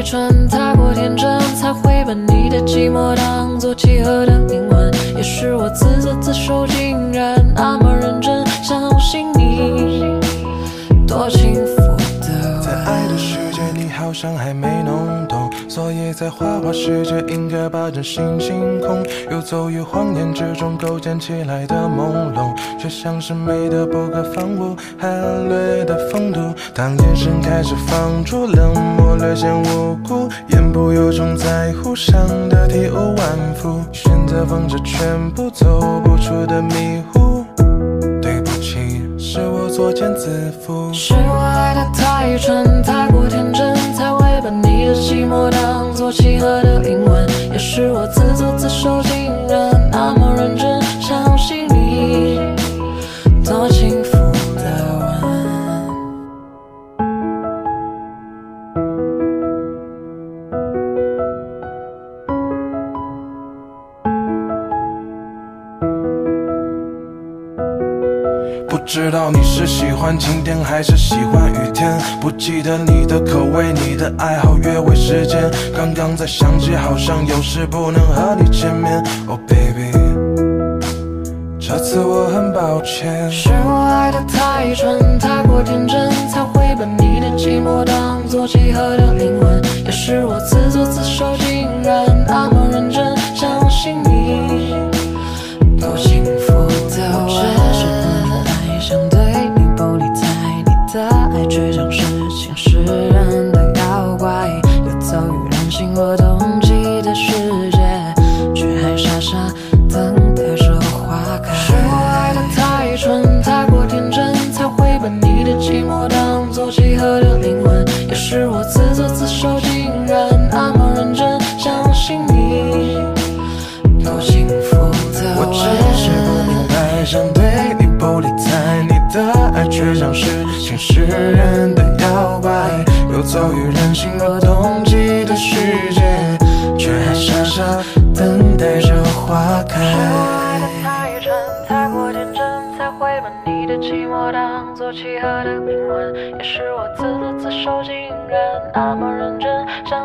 太蠢，太过天真，才会把你的寂寞当作契合的灵魂。也是我自作自受，竟然那么认真相信你，多幸福的。在爱的世界，你好像还没弄懂。所以在花花世界，应该把真心清空，游走于谎言之中构建起来的朦胧，像是美得不可方物，还略带风度。当眼神开始放逐，冷漠略显无辜，言不由衷在乎，伤得体无完肤，选择放着全部走不出的迷雾。对不起，是我作茧自缚，是我爱的太蠢，太过天真，才会把你的寂寞当作契合的灵魂，也是我不知道你是喜欢晴天还是喜欢雨天，不记得你的口味，你的爱好，约会时间。刚刚才想起，好像有事不能和你见面。Oh baby，这次我很抱歉。是我爱的太蠢，太过天真，才会把你的寂寞当作契合的灵魂。也是我自作自受，于人心若冬季的世界，却还傻傻等待着花开。是我爱的太蠢，太过天真，才会把你的寂寞当作契合的灵魂。也是我自作自受，竟然那么认真相信你，多幸福的吻。我只是不明白，想对你不理睬。你的爱却像是前世人的妖怪，游走于人心若冬季世界，却还傻傻等待着花开。是我爱的太蠢，太过天真，才会把你的寂寞当作契合的灵魂。也是我自作自受，竟然那么认真相，